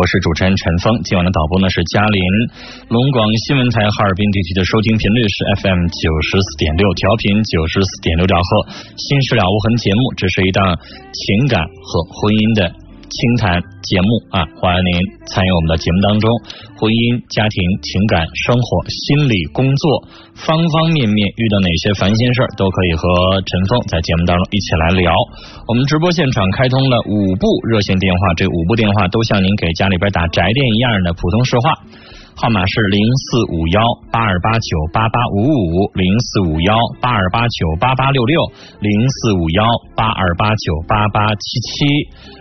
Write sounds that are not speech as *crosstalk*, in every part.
我是主持人陈峰。今晚的导播呢是嘉林。龙广新闻台哈尔滨地区的收听频率是 FM 九十四点六，调频九十四点六兆赫。心事了无痕节目，这是一档情感和婚姻的。清谈节目啊，欢迎您参与我们的节目当中。婚姻、家庭、情感、生活、心理、工作，方方面面遇到哪些烦心事儿，都可以和陈峰在节目当中一起来聊。我们直播现场开通了五部热线电话，这五部电话都像您给家里边打宅电一样的普通市话。号码是零四五幺八二八九八八五五，零四五幺八二八九八八六六，零四五幺八二八九八八七七。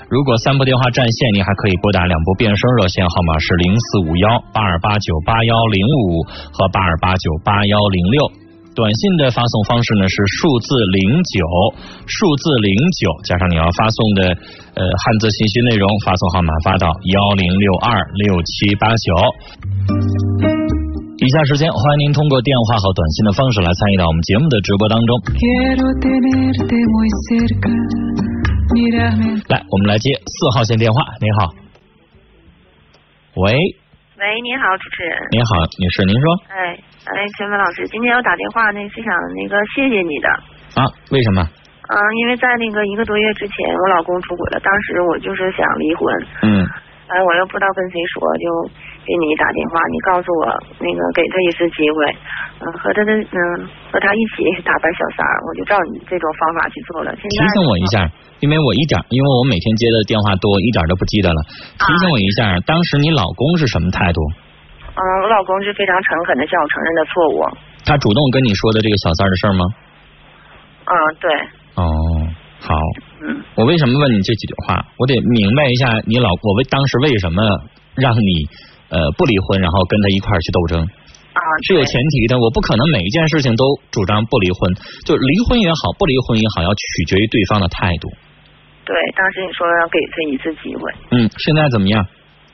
如果三部电话占线，您还可以拨打两部变声热线，号码是零四五幺八二八九八幺零五和八二八九八幺零六。短信的发送方式呢是数字零九，数字零九加上你要发送的呃汉字信息内容，发送号码发到幺零六二六七八九。以下时间欢迎您通过电话和短信的方式来参与到我们节目的直播当中。来，我们来接四号线电话。你好，喂，喂，您好，主持人。您好，女士，您说。哎。哎，陈文老师，今天我打电话呢是想那个谢谢你的啊？为什么？嗯，因为在那个一个多月之前，我老公出轨了，当时我就是想离婚。嗯。哎，我又不知道跟谁说，就给你打电话，你告诉我那个给他一次机会，嗯，和他的嗯和他一起打败小三儿，我就照你这种方法去做了。提醒我一下，因为我一点，因为我每天接的电话多，一点都不记得了。提醒我一下，当时你老公是什么态度？嗯，我老公是非常诚恳的向我承认的错误。他主动跟你说的这个小三的事吗？嗯，对。哦，好。嗯。我为什么问你这几句话？我得明白一下你老我为当时为什么让你呃不离婚，然后跟他一块儿去斗争。啊。是有前提的，我不可能每一件事情都主张不离婚。就离婚也好，不离婚也好，要取决于对方的态度。对，当时你说要给他一次机会。嗯，现在怎么样？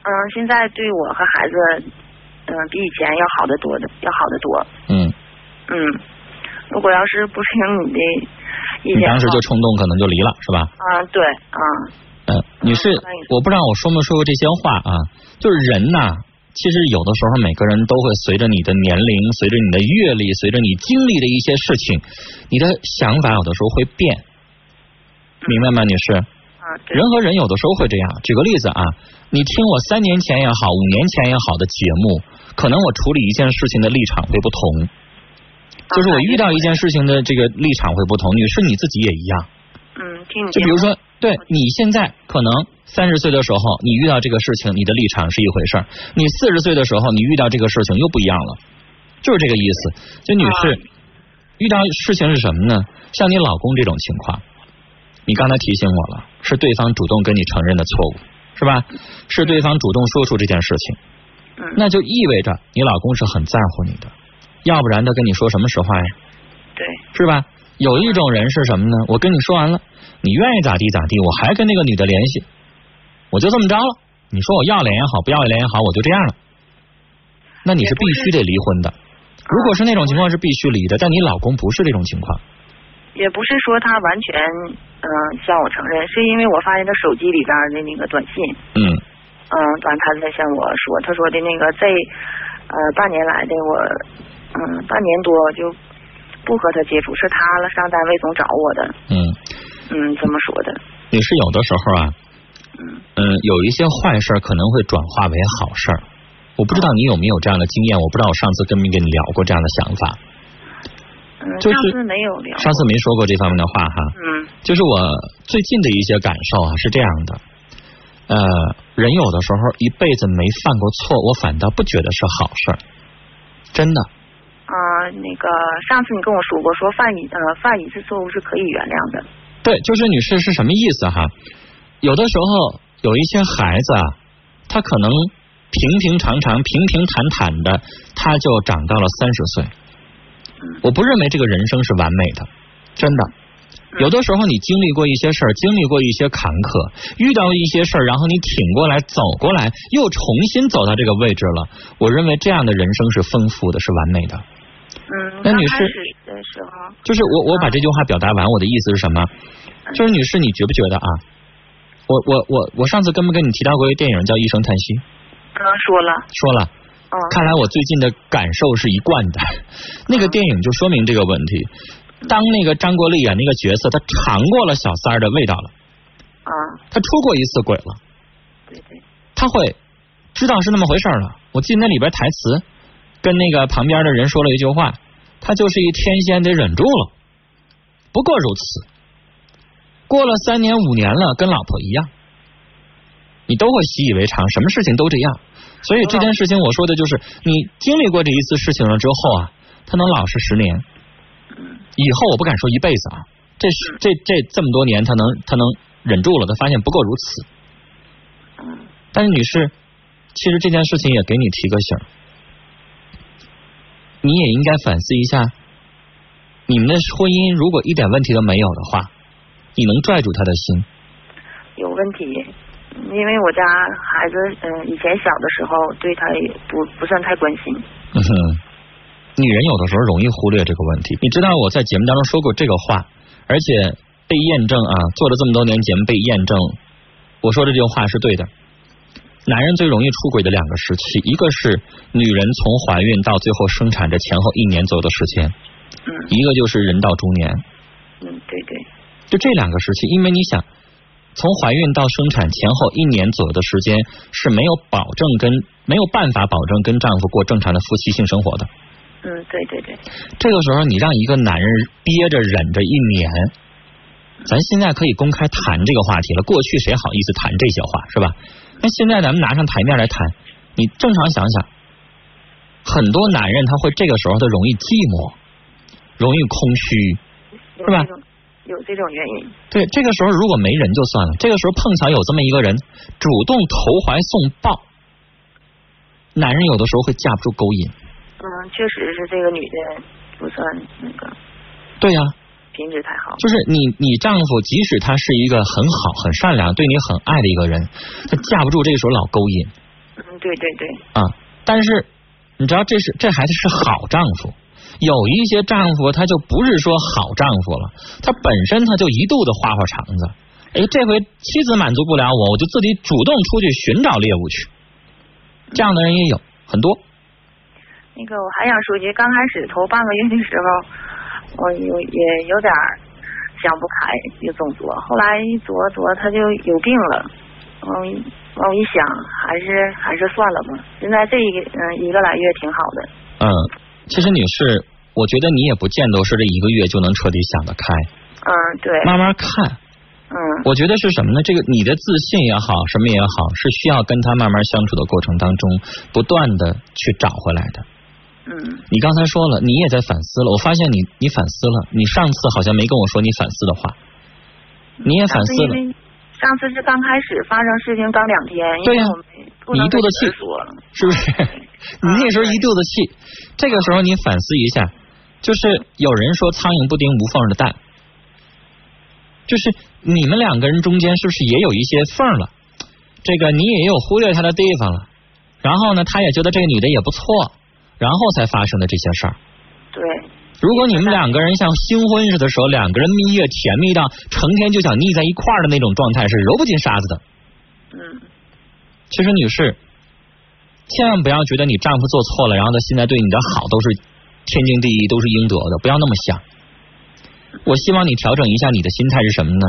嗯，现在对我和孩子。嗯，比以前要好得多的，要好得多。嗯嗯，如果要是不听你的意见，你当时就冲动，可能就离了，是吧？啊，对，啊。嗯，女士，我不知道我说没说过这些话啊。就是人呐，其实有的时候每个人都会随着你的年龄、随着你的阅历、随着你经历的一些事情，你的想法有的时候会变，明白吗，女士？啊，人和人有的时候会这样。举个例子啊，你听我三年前也好，五年前也好的节目。可能我处理一件事情的立场会不同，就是我遇到一件事情的这个立场会不同。女士你自己也一样。嗯，听你。就比如说，对你现在可能三十岁的时候，你遇到这个事情，你的立场是一回事儿；你四十岁的时候，你遇到这个事情又不一样了，就是这个意思。就女士遇到事情是什么呢？像你老公这种情况，你刚才提醒我了，是对方主动跟你承认的错误，是吧？是对方主动说出这件事情。那就意味着你老公是很在乎你的，要不然他跟你说什么实话呀？对，是吧？有一种人是什么呢？我跟你说完了，你愿意咋地咋地，我还跟那个女的联系，我就这么着了。你说我要脸也好，不要脸也好，我就这样了。那你是必须得离婚的。如果是那种情况是必须离的，但你老公不是这种情况。也不是说他完全嗯向我承认，是因为我发现他手机里边的那个短信。嗯。嗯，完他才向我说，他说的那个这呃半年来的我嗯半年多就不和他接触，是他了上单位总找我的。嗯嗯，这么说的。也是有的时候啊，嗯嗯，有一些坏事可能会转化为好事儿。我不知道你有没有这样的经验，我不知道我上次跟没跟你聊过这样的想法。嗯，上次没有聊。上次没说过这方面的话哈。嗯。就是我最近的一些感受啊，是这样的。呃，人有的时候一辈子没犯过错，我反倒不觉得是好事儿，真的。啊，那个上次你跟我说过，说犯一呃犯一次错误是可以原谅的。对，就是女士是什么意思哈？有的时候有一些孩子啊，他可能平平常常、平平坦坦的，他就长到了三十岁。我不认为这个人生是完美的，真的。有的时候你经历过一些事儿，经历过一些坎坷，遇到一些事儿，然后你挺过来，走过来，又重新走到这个位置了。我认为这样的人生是丰富的，是完美的。嗯，那女士的时候，就是我我把这句话表达完，我的意思是什么？就是女士，你觉不觉得啊？我我我我上次跟没跟你提到过一个电影叫《一声叹息》？刚，说了。说了。嗯。看来我最近的感受是一贯的。那个电影就说明这个问题。当那个张国立演那个角色，他尝过了小三儿的味道了。啊。他出过一次轨了。对对。他会知道是那么回事了。我记得那里边台词跟那个旁边的人说了一句话：“他就是一天仙，得忍住了。”不过如此。过了三年五年了，跟老婆一样，你都会习以为常，什么事情都这样。所以这件事情，我说的就是你经历过这一次事情了之后啊，他能老实十年。以后我不敢说一辈子啊，这这这这么多年，他能他能忍住了，他发现不过如此。但是女士，其实这件事情也给你提个醒，你也应该反思一下，你们的婚姻如果一点问题都没有的话。你能拽住他的心？有问题，因为我家孩子嗯以前小的时候对他也不不算太关心。嗯哼，女人有的时候容易忽略这个问题。你知道我在节目当中说过这个话，而且被验证啊，做了这么多年节目被验证，我说的这句话是对的。男人最容易出轨的两个时期，一个是女人从怀孕到最后生产这前后一年左右的时间，嗯，一个就是人到中年。嗯，对对。就这两个时期，因为你想，从怀孕到生产前后一年左右的时间是没有保证跟没有办法保证跟丈夫过正常的夫妻性生活的。嗯，对对对。这个时候你让一个男人憋着忍着一年，咱现在可以公开谈这个话题了。过去谁好意思谈这些话是吧？那现在咱们拿上台面来谈，你正常想想，很多男人他会这个时候他容易寂寞，容易空虚，是吧？有这种原因，对，这个时候如果没人就算了，这个时候碰巧有这么一个人主动投怀送抱，男人有的时候会架不住勾引。嗯，确实是这个女的不算那个。对呀。品质才好。就是你，你丈夫即使他是一个很好、很善良、对你很爱的一个人，他架不住这个时候老勾引。嗯，对对对。啊，但是你知道，这是这孩子是好丈夫。有一些丈夫，他就不是说好丈夫了，他本身他就一肚子花花肠子。哎，这回妻子满足不了我，我就自己主动出去寻找猎物去。这样的人也有很多。那个我还想说一句，刚开始头半个月的时候，我有也有点想不开，就总作。后来一琢琢，他就有病了。嗯，我一想，还是还是算了吧。现在这一个嗯一个来月挺好的。嗯。其实女士，我觉得你也不见得是这一个月就能彻底想得开。嗯，对。慢慢看。嗯。我觉得是什么呢？这个你的自信也好，什么也好，是需要跟他慢慢相处的过程当中，不断的去找回来的。嗯。你刚才说了，你也在反思了。我发现你，你反思了。你上次好像没跟我说你反思的话。你也反思了。上次是刚开始发生事情刚两天。对呀。你一肚子气，是不是？*laughs* 你那时候一肚子气，这个时候你反思一下，就是有人说苍蝇不叮无缝的蛋，就是你们两个人中间是不是也有一些缝了？这个你也有忽略他的地方了，然后呢，他也觉得这个女的也不错，然后才发生的这些事儿。对。如果你们两个人像新婚似的时候，两个人蜜月甜蜜到成天就想腻在一块儿的那种状态，是揉不进沙子的。嗯。其实，女士，千万不要觉得你丈夫做错了，然后他现在对你的好都是天经地义，都是应得的，不要那么想。我希望你调整一下你的心态是什么呢？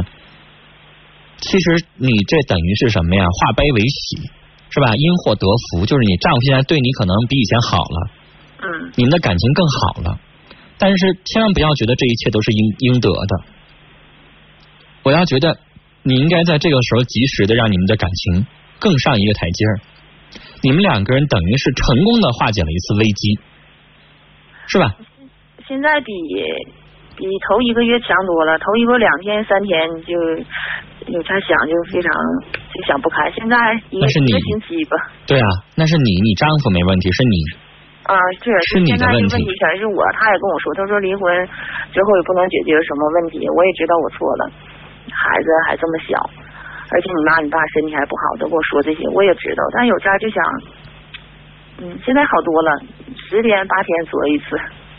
其实你这等于是什么呀？化悲为喜，是吧？因祸得福，就是你丈夫现在对你可能比以前好了，嗯，你们的感情更好了。但是千万不要觉得这一切都是应应得的。我要觉得你应该在这个时候及时的让你们的感情。更上一个台阶儿，你们两个人等于是成功的化解了一次危机，是吧？现在比比头一个月强多了，头一个两天三天就有啥想就非常就想不开，现在一个星期吧。对啊，那是你，你丈夫没问题，是你啊，是是你的问题，问题全是我。他也跟我说，他说离婚之后也不能解决什么问题，我也知道我错了，孩子还这么小。而且你妈你爸身体还不好，都跟我说这些，我也知道。但有家就想，嗯，现在好多了，十天八天做一次。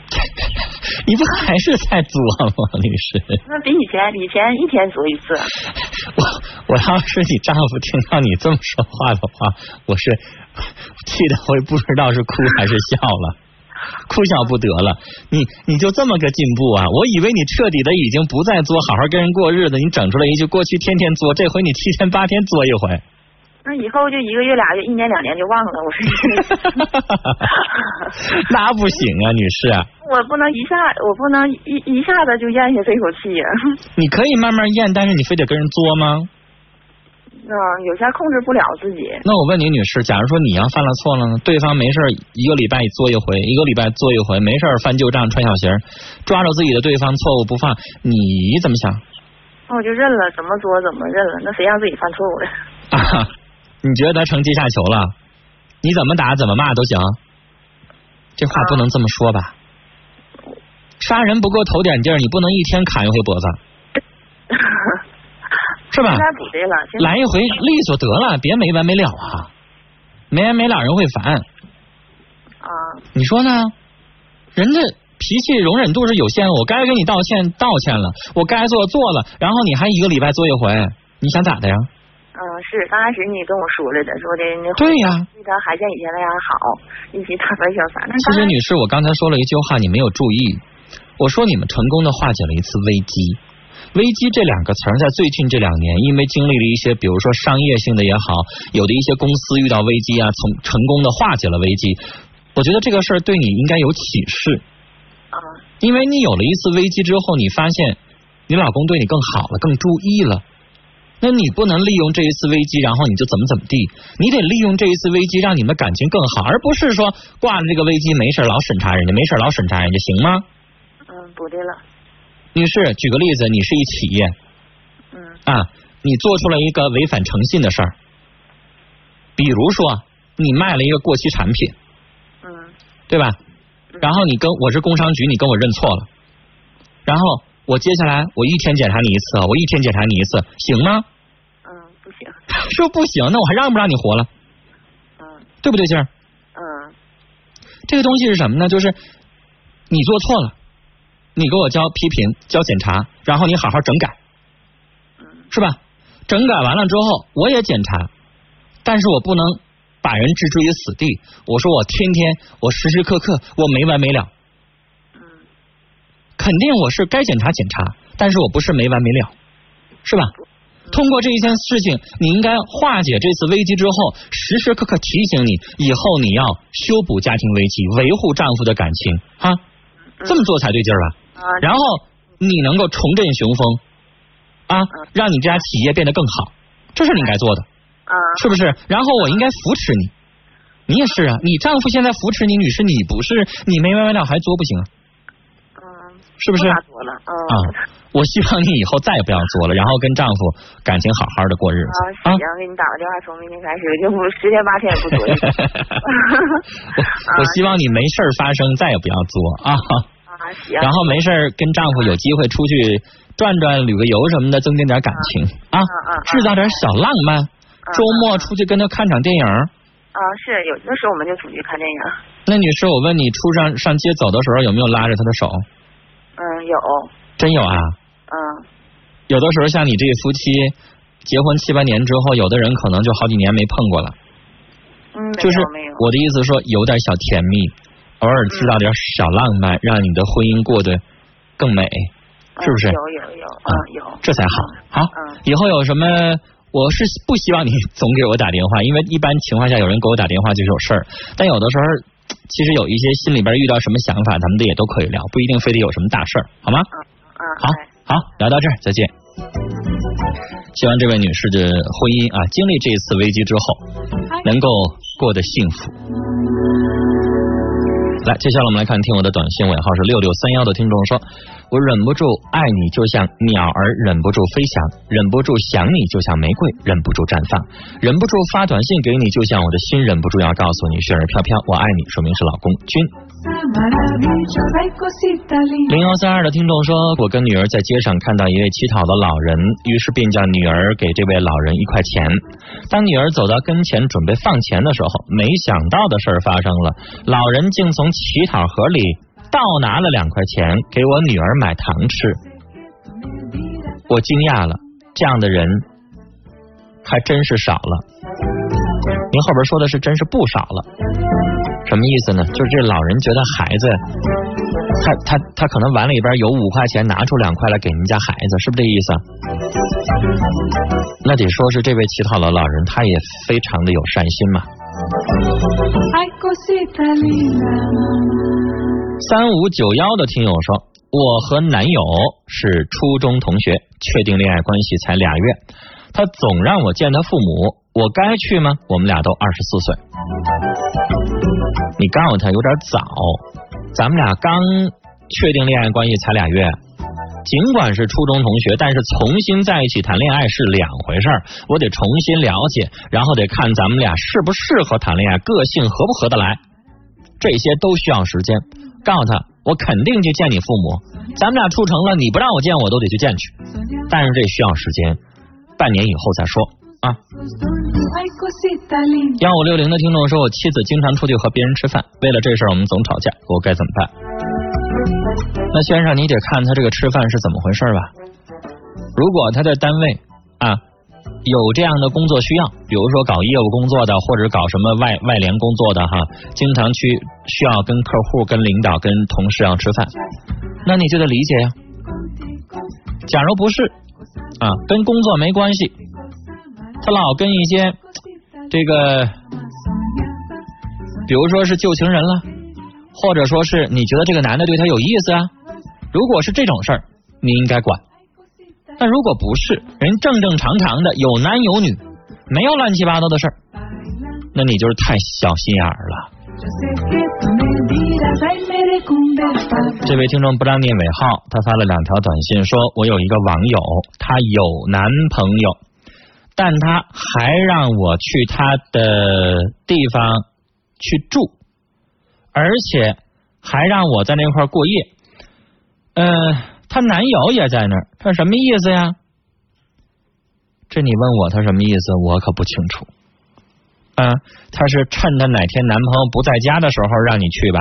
*laughs* 你不还是在作吗，女士？那比以前以前一天作一次。我我要是你丈夫，听到你这么说话的话，我是 *laughs* 气的我也不知道是哭还是笑了，哭笑不得了。你你就这么个进步啊？我以为你彻底的已经不再作，好好跟人过日子。你整出来一句过去天天作，这回你七天八天作一回。那以后就一个月俩月，一年两年就忘了。我说 *laughs* *laughs* 那不行啊，女士。我不能一下，我不能一一下子就咽下这口气呀。你可以慢慢咽，但是你非得跟人作吗？嗯，有些控制不了自己。那我问你，女士，假如说你要犯了错了呢？对方没事一个礼拜做一回，一个礼拜做一回，没事翻旧账穿小鞋，抓着自己的对方错误不放，你怎么想？那我就认了，怎么作怎么认了。那谁让自己犯错误的？*laughs* 啊。你觉得他成阶下囚了？你怎么打怎么骂都行，这话不能这么说吧？杀人不够头点劲儿，你不能一天砍一回脖子，是吧？来一回利索得了，别没完没了啊！没完没了人会烦。啊，你说呢？人家脾气容忍度是有限，我该给你道歉道歉了，我该做做了，然后你还一个礼拜做一回，你想咋的呀？嗯，是刚开始你跟我说了的，说的那对呀，对他还像以前那样好，一起打发小三。其实女士，我刚才说了一句话，你没有注意。我说你们成功的化解了一次危机。危机这两个词儿在最近这两年，因为经历了一些，比如说商业性的也好，有的一些公司遇到危机啊，从成功的化解了危机。我觉得这个事儿对你应该有启示。啊。因为你有了一次危机之后，你发现你老公对你更好了，更注意了。那你不能利用这一次危机，然后你就怎么怎么地？你得利用这一次危机，让你们感情更好，而不是说挂了这个危机没事老审查人家，没事老审查人家，行吗？嗯，不对了。女士，举个例子，你是一企业，嗯，啊，你做出了一个违反诚信的事儿，比如说你卖了一个过期产品，嗯，对吧？然后你跟我是工商局，你跟我认错了，然后。我接下来我一天检查你一次，我一天检查你一次，行吗？嗯，不行。*laughs* 说不行，那我还让不让你活了？嗯，对不对劲儿？嗯。这个东西是什么呢？就是你做错了，你给我交批评、交检查，然后你好好整改，是吧？整改完了之后，我也检查，但是我不能把人置之于死地。我说我天天，我时时刻刻，我没完没了。肯定我是该检查检查，但是我不是没完没了，是吧？通过这一件事情，你应该化解这次危机之后，时时刻刻提醒你，以后你要修补家庭危机，维护丈夫的感情，哈，这么做才对劲儿吧？然后你能够重振雄风，啊，让你这家企业变得更好，这是你应该做的，啊，是不是？然后我应该扶持你，你也是啊，你丈夫现在扶持你，女士你不是，你没完没了还作不行啊？是不是？啊，我希望你以后再也不要作了，然后跟丈夫感情好好的过日子。啊，行，给你打个电话，从明天开始就不十天八天也不作。*laughs* 我希望你没事发生，再也不要作啊。然后没事跟丈夫有机会出去转转、旅个游什么的，增进点感情啊，制造点小浪漫。周末出去跟他看场电影。啊，是有的时候我们就出去看电影。那女士，我问你，出上上街走的时候有没有拉着他的手？嗯，有，真有啊。嗯，有的时候像你这夫妻结婚七八年之后，有的人可能就好几年没碰过了。嗯，就是我的意思说，有点小甜蜜，偶尔制造点小浪漫，让你的婚姻过得更美，是不是？有有有啊，有，这才好。好，以后有什么，我是不希望你总给我打电话，因为一般情况下有人给我打电话就是有事儿，但有的时候。其实有一些心里边遇到什么想法，咱们的也都可以聊，不一定非得有什么大事儿，好吗？嗯好，好，聊到这儿，再见。希望这位女士的婚姻啊，经历这一次危机之后，能够过得幸福。来，接下来我们来看听我的短信尾号是六六三幺的听众说。我忍不住爱你，就像鸟儿忍不住飞翔；忍不住想你，就像玫瑰忍不住绽放；忍不住发短信给你，就像我的心忍不住要告诉你，雪儿飘飘，我爱你，说明是老公君。零幺三二的听众说，我跟女儿在街上看到一位乞讨的老人，于是便叫女儿给这位老人一块钱。当女儿走到跟前准备放钱的时候，没想到的事儿发生了，老人竟从乞讨盒里。倒拿了两块钱给我女儿买糖吃。我惊讶了，这样的人还真是少了。您后边说的是真是不少了，什么意思呢？就是这老人觉得孩子，他他他可能碗里边有五块钱，拿出两块来给您家孩子，是不是这意思？那得说是这位乞讨的老人，他也非常的有善心嘛。三五九幺的听友说，我和男友是初中同学，确定恋爱关系才俩月，他总让我见他父母，我该去吗？我们俩都二十四岁，你告诉他有点早，咱们俩刚确定恋爱关系才俩月。尽管是初中同学，但是重新在一起谈恋爱是两回事儿。我得重新了解，然后得看咱们俩适不适合谈恋爱，个性合不合得来，这些都需要时间。告诉他，我肯定去见你父母，咱们俩处成了，你不让我见我都得去见去。但是这需要时间，半年以后再说啊。幺五六零的听众说，我妻子经常出去和别人吃饭，为了这事我们总吵架，我该怎么办？那先生，你得看他这个吃饭是怎么回事吧。如果他在单位啊有这样的工作需要，比如说搞业务工作的，或者搞什么外外联工作的哈，经常去需要跟客户、跟领导、跟同事要吃饭，那你就得理解呀。假如不是啊，跟工作没关系，他老跟一些这个，比如说是旧情人了。或者说是你觉得这个男的对他有意思啊？如果是这种事儿，你应该管。但如果不是，人正正常常的有男有女，没有乱七八糟的事儿，那你就是太小心眼儿了。这位听众不让念尾号，他发了两条短信，说我有一个网友，他有男朋友，但他还让我去他的地方去住。而且还让我在那块过夜，嗯，她男友也在那儿，他什么意思呀？这你问我他什么意思，我可不清楚。啊，他是趁他哪天男朋友不在家的时候让你去吧？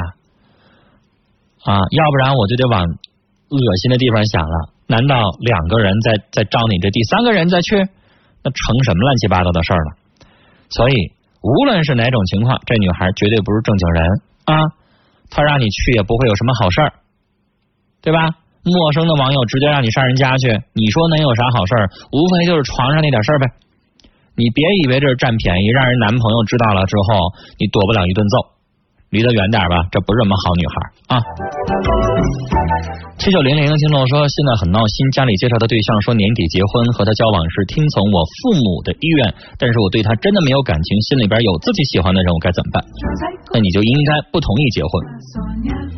啊，要不然我就得往恶心的地方想了。难道两个人在在招你，这第三个人再去，那成什么乱七八糟的事了？所以无论是哪种情况，这女孩绝对不是正经人。啊，他让你去也不会有什么好事儿，对吧？陌生的网友直接让你上人家去，你说能有啥好事儿？无非就是床上那点事儿呗。你别以为这是占便宜，让人男朋友知道了之后，你躲不了一顿揍。离得远点吧，这不是什么好女孩啊。七九零零听众说，现在很闹心，家里介绍的对象说年底结婚，和他交往是听从我父母的意愿，但是我对他真的没有感情，心里边有自己喜欢的人，我该怎么办？那你就应该不同意结婚，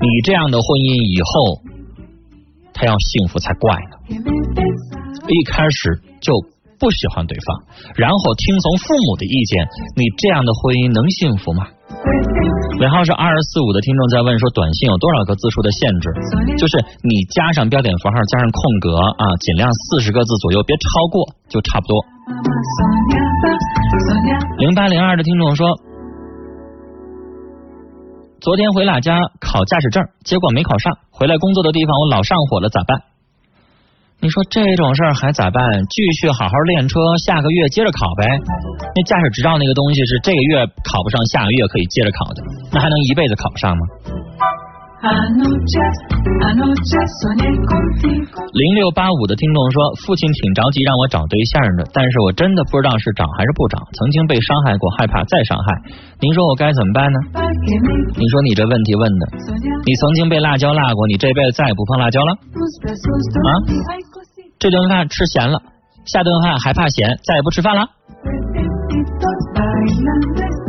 你这样的婚姻以后他要幸福才怪呢。一开始就不喜欢对方，然后听从父母的意见，你这样的婚姻能幸福吗？尾号是二四五的听众在问说，短信有多少个字数的限制？就是你加上标点符号，加上空格啊，尽量四十个字左右，别超过就差不多。零八零二的听众说，昨天回老家考驾驶证，结果没考上，回来工作的地方我老上火了，咋办？你说这种事儿还咋办？继续好好练车，下个月接着考呗。那驾驶执照那个东西是这个月考不上，下个月可以接着考的，那还能一辈子考上吗？零六八五的听众说，父亲挺着急让我找对象的，但是我真的不知道是找还是不找。曾经被伤害过，害怕再伤害。您说我该怎么办呢？你说你这问题问的，你曾经被辣椒辣过，你这辈子再也不碰辣椒了啊？这顿饭吃咸了，下顿饭还怕咸，再也不吃饭了？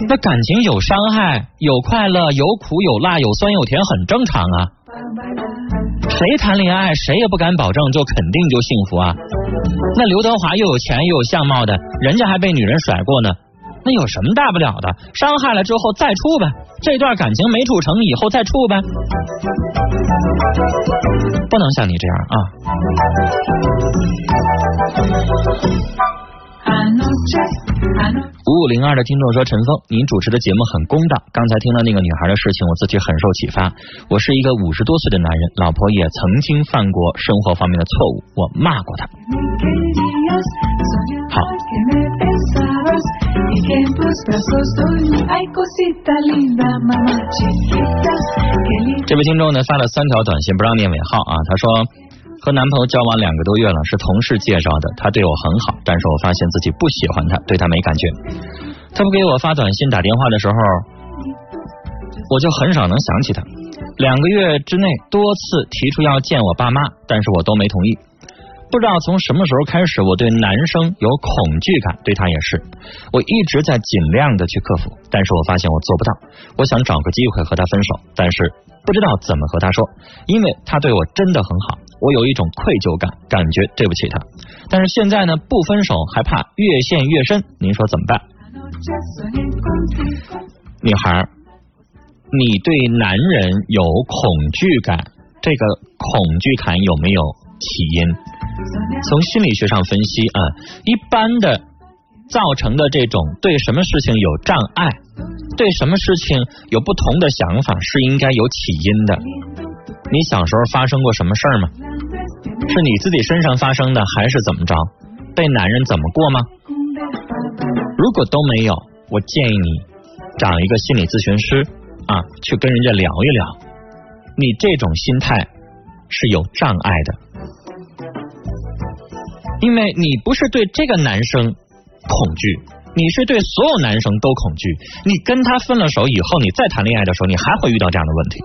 那感情有伤害，有快乐，有苦有辣，有酸有甜，很正常啊。谁谈恋爱，谁也不敢保证就肯定就幸福啊。那刘德华又有钱又有相貌的，人家还被女人甩过呢。那有什么大不了的？伤害了之后再处呗，这段感情没处成，以后再处呗。不能像你这样啊。五五零二的听众说：“陈峰，您主持的节目很公道。刚才听到那个女孩的事情，我自己很受启发。我是一个五十多岁的男人，老婆也曾经犯过生活方面的错误，我骂过她。好，这位听众呢发了三条短信，不让念尾号啊。他说。”和男朋友交往两个多月了，是同事介绍的。他对我很好，但是我发现自己不喜欢他，对他没感觉。他不给我发短信、打电话的时候，我就很少能想起他。两个月之内多次提出要见我爸妈，但是我都没同意。不知道从什么时候开始，我对男生有恐惧感，对他也是。我一直在尽量的去克服，但是我发现我做不到。我想找个机会和他分手，但是不知道怎么和他说，因为他对我真的很好。我有一种愧疚感，感觉对不起他，但是现在呢，不分手还怕越陷越深，您说怎么办？女孩，你对男人有恐惧感，这个恐惧感有没有起因？从心理学上分析啊，一般的造成的这种对什么事情有障碍，对什么事情有不同的想法，是应该有起因的。你小时候发生过什么事儿吗？是你自己身上发生的，还是怎么着？被男人怎么过吗？如果都没有，我建议你找一个心理咨询师啊，去跟人家聊一聊。你这种心态是有障碍的，因为你不是对这个男生恐惧，你是对所有男生都恐惧。你跟他分了手以后，你再谈恋爱的时候，你还会遇到这样的问题。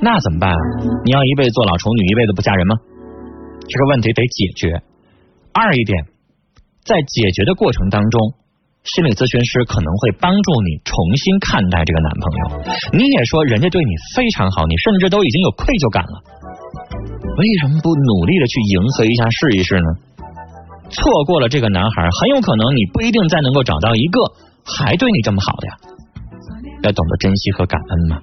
那怎么办啊？你要一辈子做老处女，一辈子不嫁人吗？这个问题得解决。二一点，在解决的过程当中，心理咨询师可能会帮助你重新看待这个男朋友。你也说人家对你非常好，你甚至都已经有愧疚感了，为什么不努力的去迎合一下，试一试呢？错过了这个男孩，很有可能你不一定再能够找到一个还对你这么好的呀。要懂得珍惜和感恩嘛。